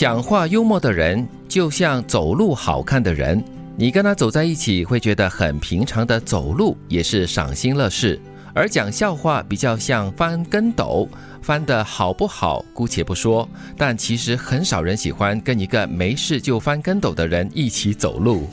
讲话幽默的人，就像走路好看的人，你跟他走在一起，会觉得很平常的走路也是赏心乐事；而讲笑话比较像翻跟斗。翻的好不好，姑且不说，但其实很少人喜欢跟一个没事就翻跟斗的人一起走路。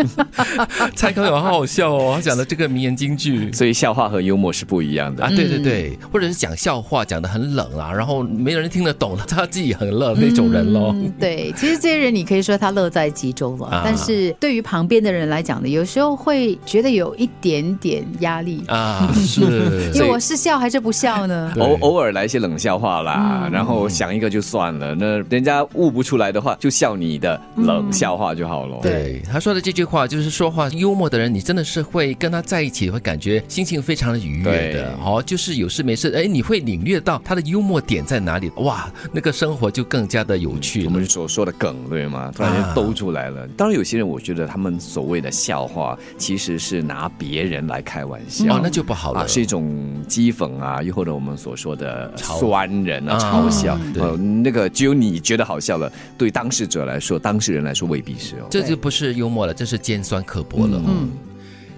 蔡康永好好笑哦，他讲的这个名言金句，所以笑话和幽默是不一样的啊。对对对，或者是讲笑话讲的很冷啊，然后没有人听得懂，他自己很乐那种人喽。对，其实这些人你可以说他乐在其中了，但是对于旁边的人来讲呢，有时候会觉得有一点点压力啊。是，因为我是笑还是不笑呢？偶偶尔。来一些冷笑话啦，然后想一个就算了。那人家悟不出来的话，就笑你的冷笑话就好了。对，他说的这句话就是说话幽默的人，你真的是会跟他在一起，会感觉心情非常的愉悦的。哦，就是有事没事，哎，你会领略到他的幽默点在哪里。哇，那个生活就更加的有趣。我们所说的梗，对吗？突然间兜出来了。当然，有些人我觉得他们所谓的笑话，其实是拿别人来开玩笑。哦，那就不好了，是一种讥讽啊，又或者我们所说的。酸人啊，嘲笑，呃，那个只有你觉得好笑了，对当事者来说，当事人来说未必是哦。这就不是幽默了，这是尖酸刻薄了。嗯，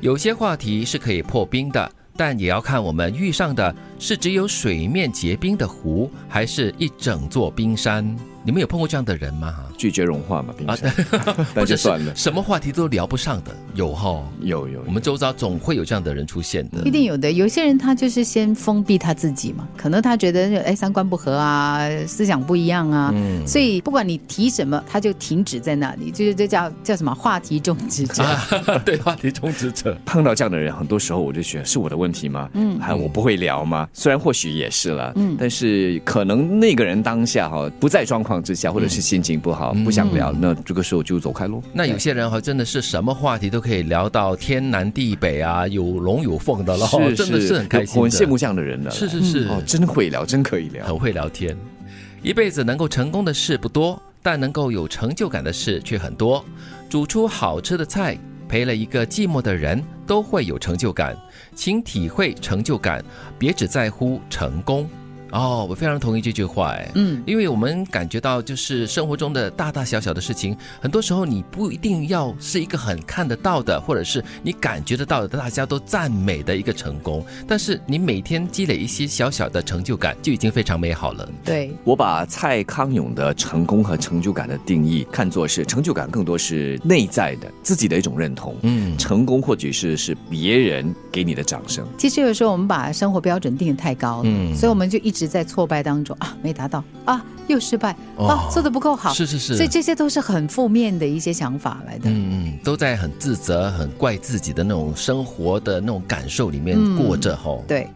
有些话题是可以破冰的，但也要看我们遇上的是只有水面结冰的湖，还是一整座冰山。你们有碰过这样的人吗？拒绝融化嘛，冰山，那就算了。什么话题都聊不上的，有哈，有有。我们周遭总会有这样的人出现的，一定有的。有些人他就是先封闭他自己嘛，可能他觉得哎三观不合啊，思想不一样啊，所以不管你提什么，他就停止在那里，就是这叫叫什么话题终止者。对，话题终止者。碰到这样的人，很多时候我就觉得是我的问题吗？嗯，还我不会聊吗？虽然或许也是了，嗯，但是可能那个人当下哈不在状况。之下，或者是心情不好，不想聊，那这个时候就走开喽。那有些人哈，真的是什么话题都可以聊到天南地北啊，有龙有凤的了，真的是很开心。我很羡慕这样的人的，是是是，哦，真会聊，真可以聊，很会聊天。一辈子能够成功的事不多，但能够有成就感的事却很多。煮出好吃的菜，陪了一个寂寞的人，都会有成就感。请体会成就感，别只在乎成功。哦，我非常同意这句话，哎，嗯，因为我们感觉到，就是生活中的大大小小的事情，很多时候你不一定要是一个很看得到的，或者是你感觉得到的，大家都赞美的一个成功，但是你每天积累一些小小的成就感，就已经非常美好了。对我把蔡康永的成功和成就感的定义看作是成就感更多是内在的自己的一种认同，嗯，成功或许是是别人给你的掌声。其实有时候我们把生活标准定的太高了，嗯，所以我们就一。直在挫败当中啊，没达到啊，又失败啊，做的不够好，是是是，所以这些都是很负面的一些想法来的。嗯嗯，都在很自责、很怪自己的那种生活的那种感受里面过着吼。对，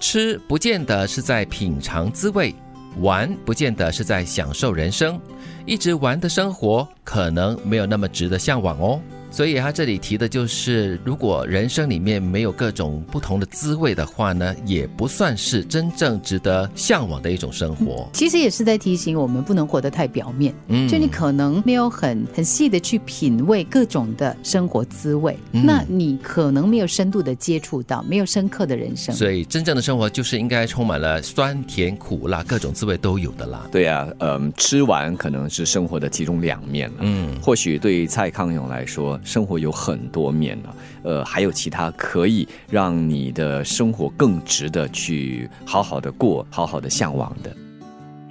吃不见得是在品尝滋味，玩不见得是在享受人生，一直玩的生活可能没有那么值得向往哦。所以他这里提的就是，如果人生里面没有各种不同的滋味的话呢，也不算是真正值得向往的一种生活。其实也是在提醒我们，不能活得太表面。嗯，就你可能没有很很细的去品味各种的生活滋味，那你可能没有深度的接触到，没有深刻的人生。所以真正的生活就是应该充满了酸甜苦辣，各种滋味都有的啦。对呀，嗯，吃完可能是生活的其中两面了。嗯，或许对于蔡康永来说。生活有很多面呢，呃，还有其他可以让你的生活更值得去好好的过、好好的向往的。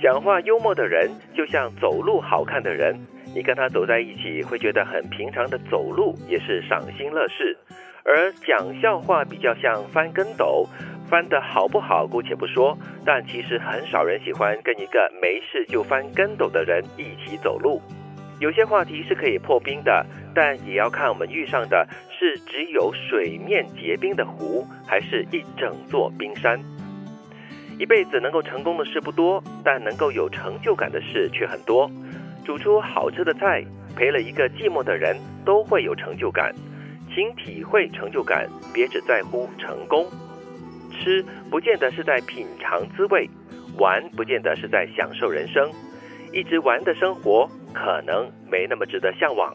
讲话幽默的人，就像走路好看的人，你跟他走在一起，会觉得很平常的走路也是赏心乐事；而讲笑话比较像翻跟斗，翻的好不好姑且不说，但其实很少人喜欢跟一个没事就翻跟斗的人一起走路。有些话题是可以破冰的，但也要看我们遇上的是只有水面结冰的湖，还是一整座冰山。一辈子能够成功的事不多，但能够有成就感的事却很多。煮出好吃的菜，陪了一个寂寞的人，都会有成就感。请体会成就感，别只在乎成功。吃不见得是在品尝滋味，玩不见得是在享受人生。一直玩的生活。可能没那么值得向往。